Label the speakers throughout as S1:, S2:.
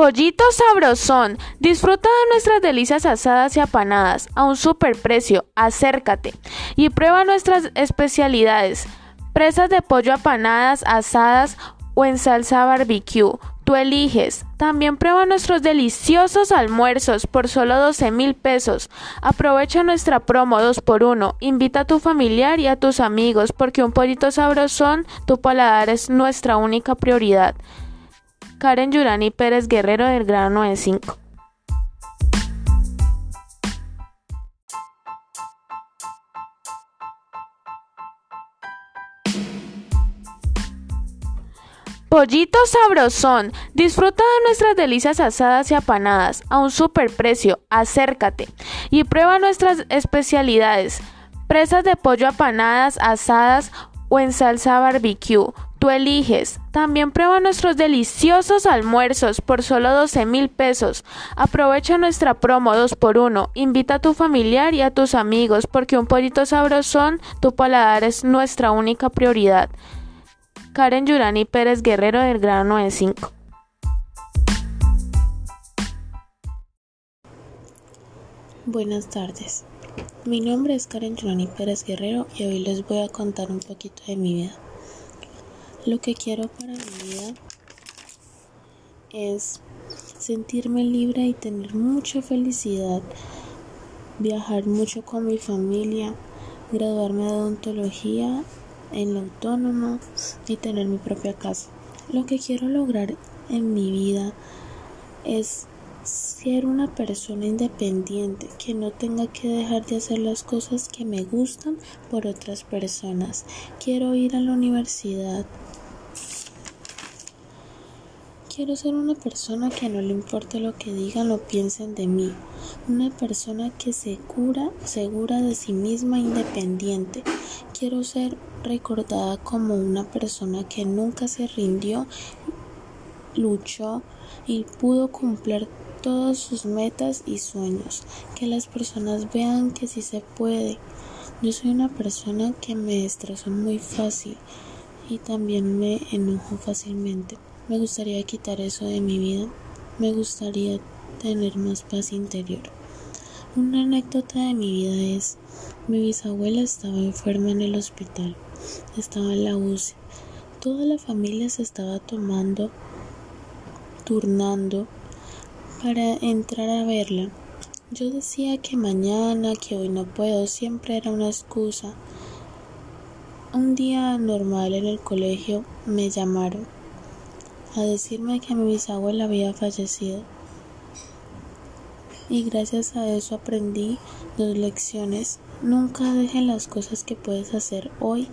S1: Pollito sabrosón, disfruta de nuestras delicias asadas y apanadas a un super precio. Acércate y prueba nuestras especialidades. Presas de pollo apanadas, asadas o en salsa barbecue. Tú eliges. También prueba nuestros deliciosos almuerzos por solo 12 mil pesos. Aprovecha nuestra promo 2 por 1 Invita a tu familiar y a tus amigos porque un pollito sabrosón, tu paladar es nuestra única prioridad. Karen Yurani Pérez Guerrero del grado 95. Pollito sabrosón, disfruta de nuestras delicias asadas y apanadas a un super precio. Acércate y prueba nuestras especialidades. Presas de pollo apanadas, asadas o en salsa barbecue Tú eliges. También prueba nuestros deliciosos almuerzos por solo 12 mil pesos. Aprovecha nuestra promo 2 por 1 Invita a tu familiar y a tus amigos porque un pollito sabrosón, tu paladar es nuestra única prioridad. Karen Yurani Pérez Guerrero del grado 95.
S2: Buenas tardes. Mi nombre es Karen Yurani Pérez Guerrero y hoy les voy a contar un poquito de mi vida. Lo que quiero para mi vida es sentirme libre y tener mucha felicidad, viajar mucho con mi familia, graduarme de odontología en la autónoma y tener mi propia casa. Lo que quiero lograr en mi vida es ser una persona independiente que no tenga que dejar de hacer las cosas que me gustan por otras personas. Quiero ir a la universidad, Quiero ser una persona que no le importe lo que digan o piensen de mí, una persona que se cura segura de sí misma independiente. Quiero ser recordada como una persona que nunca se rindió, luchó y pudo cumplir todas sus metas y sueños. Que las personas vean que sí se puede. Yo soy una persona que me estreso muy fácil y también me enojo fácilmente. Me gustaría quitar eso de mi vida. Me gustaría tener más paz interior. Una anécdota de mi vida es, mi bisabuela estaba enferma en el hospital, estaba en la UCI. Toda la familia se estaba tomando, turnando para entrar a verla. Yo decía que mañana, que hoy no puedo, siempre era una excusa. Un día normal en el colegio me llamaron a decirme que mi bisabuela había fallecido. Y gracias a eso aprendí dos lecciones. Nunca dejes las cosas que puedes hacer hoy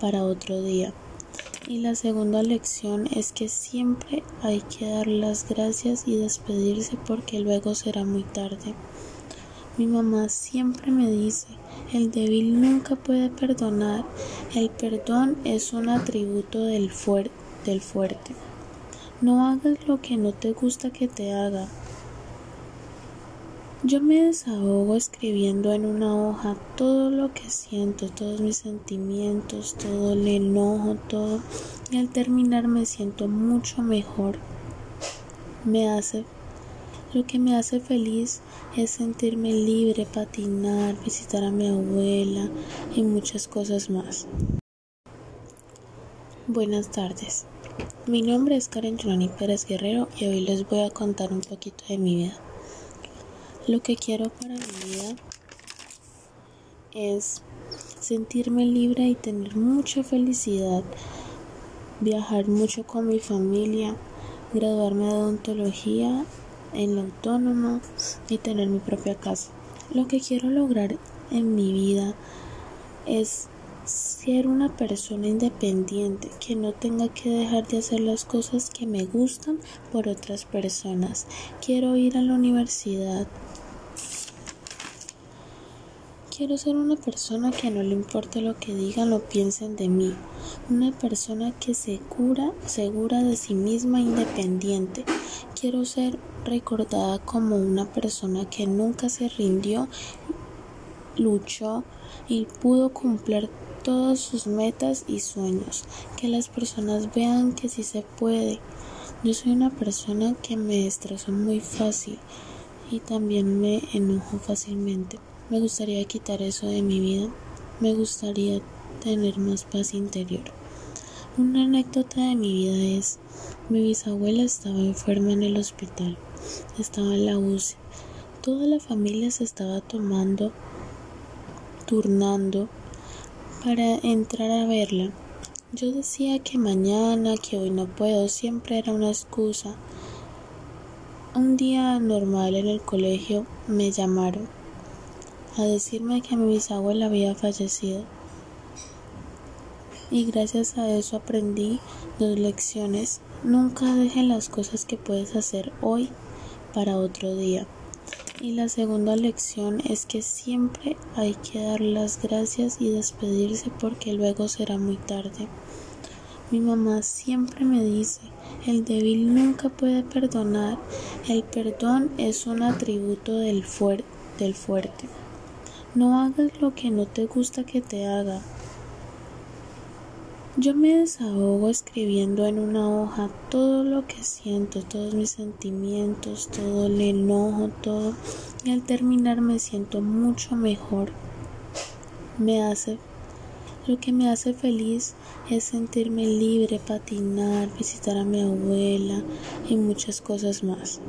S2: para otro día. Y la segunda lección es que siempre hay que dar las gracias y despedirse porque luego será muy tarde. Mi mamá siempre me dice, el débil nunca puede perdonar, el perdón es un atributo del, del fuerte. No hagas lo que no te gusta que te haga. Yo me desahogo escribiendo en una hoja todo lo que siento, todos mis sentimientos, todo el enojo, todo. Y al terminar me siento mucho mejor. Me hace lo que me hace feliz es sentirme libre, patinar, visitar a mi abuela y muchas cosas más. Buenas tardes. Mi nombre es Karen Johnny Pérez Guerrero y hoy les voy a contar un poquito de mi vida. Lo que quiero para mi vida es sentirme libre y tener mucha felicidad, viajar mucho con mi familia, graduarme de odontología en la autónoma y tener mi propia casa. Lo que quiero lograr en mi vida es ser una persona independiente que no tenga que dejar de hacer las cosas que me gustan por otras personas. Quiero ir a la universidad. Quiero ser una persona que no le importe lo que digan o piensen de mí, una persona que se cura segura de sí misma independiente. Quiero ser recordada como una persona que nunca se rindió, luchó y pudo cumplir todas sus metas y sueños, que las personas vean que sí se puede. Yo soy una persona que me estreso muy fácil y también me enojo fácilmente. Me gustaría quitar eso de mi vida. Me gustaría tener más paz interior. Una anécdota de mi vida es, mi bisabuela estaba enferma en el hospital, estaba en la UCI. Toda la familia se estaba tomando, turnando para entrar a verla. Yo decía que mañana, que hoy no puedo, siempre era una excusa. Un día normal en el colegio me llamaron a decirme que mi bisabuela había fallecido. Y gracias a eso aprendí dos lecciones. Nunca dejes las cosas que puedes hacer hoy para otro día. Y la segunda lección es que siempre hay que dar las gracias y despedirse porque luego será muy tarde. Mi mamá siempre me dice, el débil nunca puede perdonar, el perdón es un atributo del, fuerte. No hagas lo que no te gusta que te haga. Yo me desahogo escribiendo en una hoja todo lo que siento, todos mis sentimientos, todo el enojo, todo. Y al terminar me siento mucho mejor. Me hace lo que me hace feliz es sentirme libre, patinar, visitar a mi abuela y muchas cosas más.